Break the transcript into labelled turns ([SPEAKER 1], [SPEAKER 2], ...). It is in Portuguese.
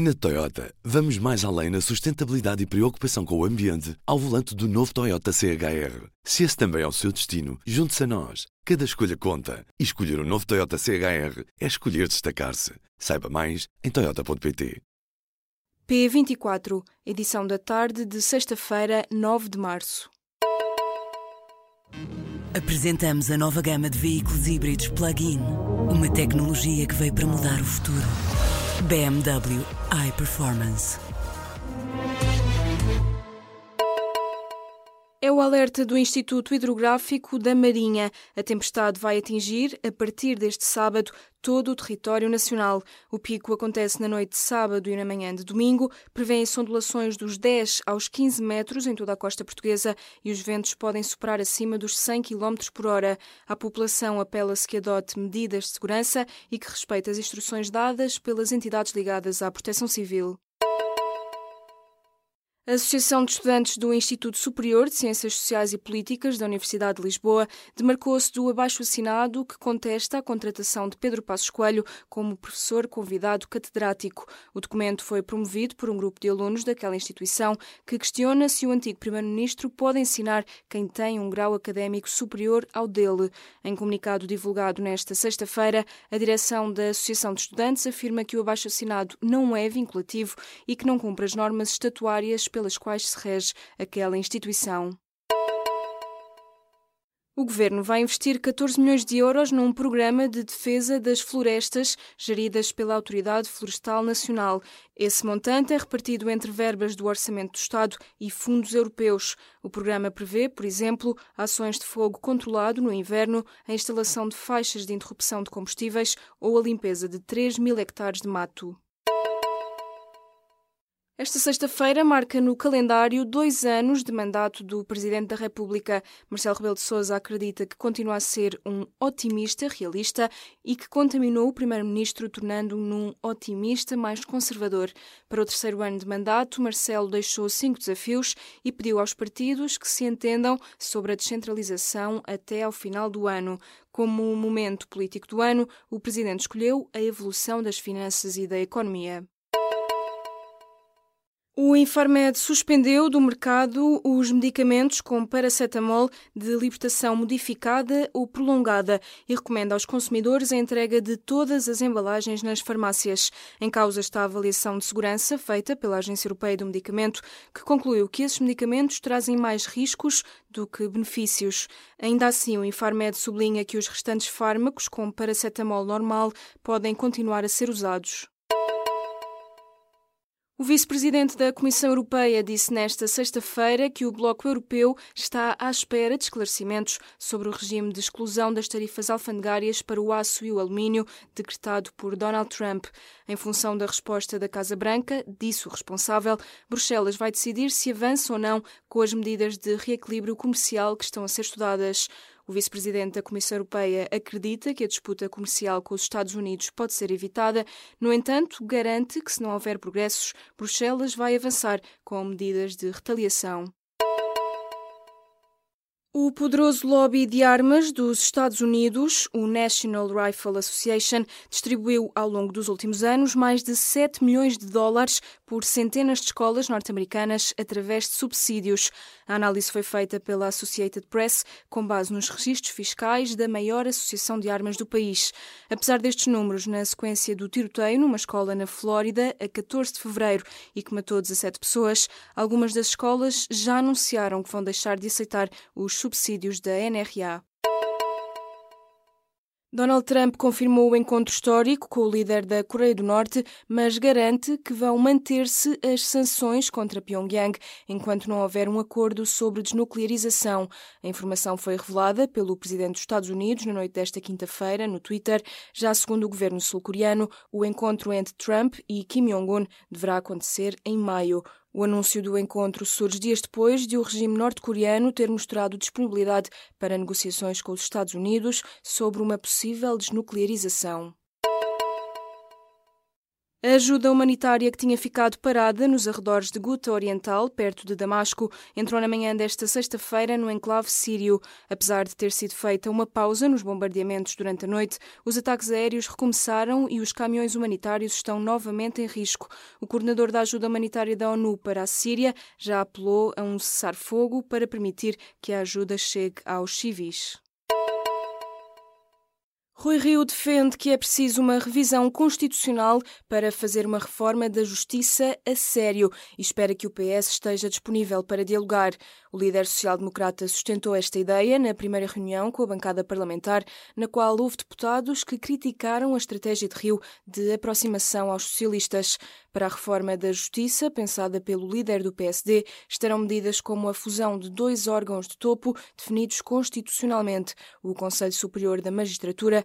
[SPEAKER 1] Na Toyota, vamos mais além na sustentabilidade e preocupação com o ambiente ao volante do novo Toyota CHR. Se esse também é o seu destino, junte-se a nós. Cada escolha conta. E escolher o um novo Toyota CHR é escolher destacar-se. Saiba mais em Toyota.pt.
[SPEAKER 2] P24, edição da tarde de sexta-feira, 9 de março.
[SPEAKER 3] Apresentamos a nova gama de veículos híbridos plug-in. Uma tecnologia que veio para mudar o futuro. BMW iPerformance.
[SPEAKER 2] É o alerta do Instituto Hidrográfico da Marinha. A tempestade vai atingir, a partir deste sábado, todo o território nacional. O pico acontece na noite de sábado e na manhã de domingo. Prevêem-se ondulações dos 10 aos 15 metros em toda a costa portuguesa e os ventos podem superar acima dos 100 km por hora. À população apela-se que adote medidas de segurança e que respeite as instruções dadas pelas entidades ligadas à proteção civil. A Associação de Estudantes do Instituto Superior de Ciências Sociais e Políticas da Universidade de Lisboa demarcou-se do abaixo-assinado que contesta a contratação de Pedro Passos Coelho como professor convidado catedrático. O documento foi promovido por um grupo de alunos daquela instituição que questiona se o antigo primeiro-ministro pode ensinar quem tem um grau académico superior ao dele. Em comunicado divulgado nesta sexta-feira, a direção da Associação de Estudantes afirma que o abaixo-assinado não é vinculativo e que não cumpre as normas estatuárias pelas quais se rege aquela instituição. O governo vai investir 14 milhões de euros num programa de defesa das florestas geridas pela Autoridade Florestal Nacional. Esse montante é repartido entre verbas do Orçamento do Estado e fundos europeus. O programa prevê, por exemplo, ações de fogo controlado no inverno, a instalação de faixas de interrupção de combustíveis ou a limpeza de 3 mil hectares de mato. Esta sexta-feira marca no calendário dois anos de mandato do Presidente da República. Marcelo Rebelo de Sousa acredita que continua a ser um otimista realista e que contaminou o Primeiro-Ministro, tornando-o num otimista mais conservador. Para o terceiro ano de mandato, Marcelo deixou cinco desafios e pediu aos partidos que se entendam sobre a descentralização até ao final do ano. Como momento político do ano, o Presidente escolheu a evolução das finanças e da economia. O Infarmed suspendeu do mercado os medicamentos com paracetamol de libertação modificada ou prolongada e recomenda aos consumidores a entrega de todas as embalagens nas farmácias. Em causa está a avaliação de segurança feita pela Agência Europeia do Medicamento, que concluiu que esses medicamentos trazem mais riscos do que benefícios. Ainda assim, o Infarmed sublinha que os restantes fármacos com paracetamol normal podem continuar a ser usados. O vice-presidente da Comissão Europeia disse nesta sexta-feira que o Bloco Europeu está à espera de esclarecimentos sobre o regime de exclusão das tarifas alfandegárias para o aço e o alumínio decretado por Donald Trump. Em função da resposta da Casa Branca, disse o responsável, Bruxelas vai decidir se avança ou não com as medidas de reequilíbrio comercial que estão a ser estudadas. O vice-presidente da Comissão Europeia acredita que a disputa comercial com os Estados Unidos pode ser evitada, no entanto, garante que, se não houver progressos, Bruxelas vai avançar com medidas de retaliação. O poderoso lobby de armas dos Estados Unidos, o National Rifle Association, distribuiu ao longo dos últimos anos mais de 7 milhões de dólares por centenas de escolas norte-americanas através de subsídios. A análise foi feita pela Associated Press com base nos registros fiscais da maior associação de armas do país. Apesar destes números, na sequência do tiroteio numa escola na Flórida a 14 de fevereiro e que matou 17 pessoas, algumas das escolas já anunciaram que vão deixar de aceitar os subsídios da NRA. Donald Trump confirmou o encontro histórico com o líder da Coreia do Norte, mas garante que vão manter-se as sanções contra Pyongyang enquanto não houver um acordo sobre desnuclearização. A informação foi revelada pelo presidente dos Estados Unidos na noite desta quinta-feira no Twitter. Já segundo o governo sul-coreano, o encontro entre Trump e Kim Jong-un deverá acontecer em maio. O anúncio do encontro surge dias depois de o regime norte-coreano ter mostrado disponibilidade para negociações com os Estados Unidos sobre uma possível desnuclearização. A ajuda humanitária que tinha ficado parada nos arredores de Guta Oriental, perto de Damasco, entrou na manhã desta sexta-feira no enclave sírio. Apesar de ter sido feita uma pausa nos bombardeamentos durante a noite, os ataques aéreos recomeçaram e os caminhões humanitários estão novamente em risco. O coordenador da ajuda humanitária da ONU para a Síria já apelou a um cessar-fogo para permitir que a ajuda chegue aos civis. Rui Rio defende que é preciso uma revisão constitucional para fazer uma reforma da justiça a sério e espera que o PS esteja disponível para dialogar. O líder social-democrata sustentou esta ideia na primeira reunião com a bancada parlamentar, na qual houve deputados que criticaram a estratégia de Rio de aproximação aos socialistas. Para a reforma da justiça, pensada pelo líder do PSD, estarão medidas como a fusão de dois órgãos de topo definidos constitucionalmente, o Conselho Superior da Magistratura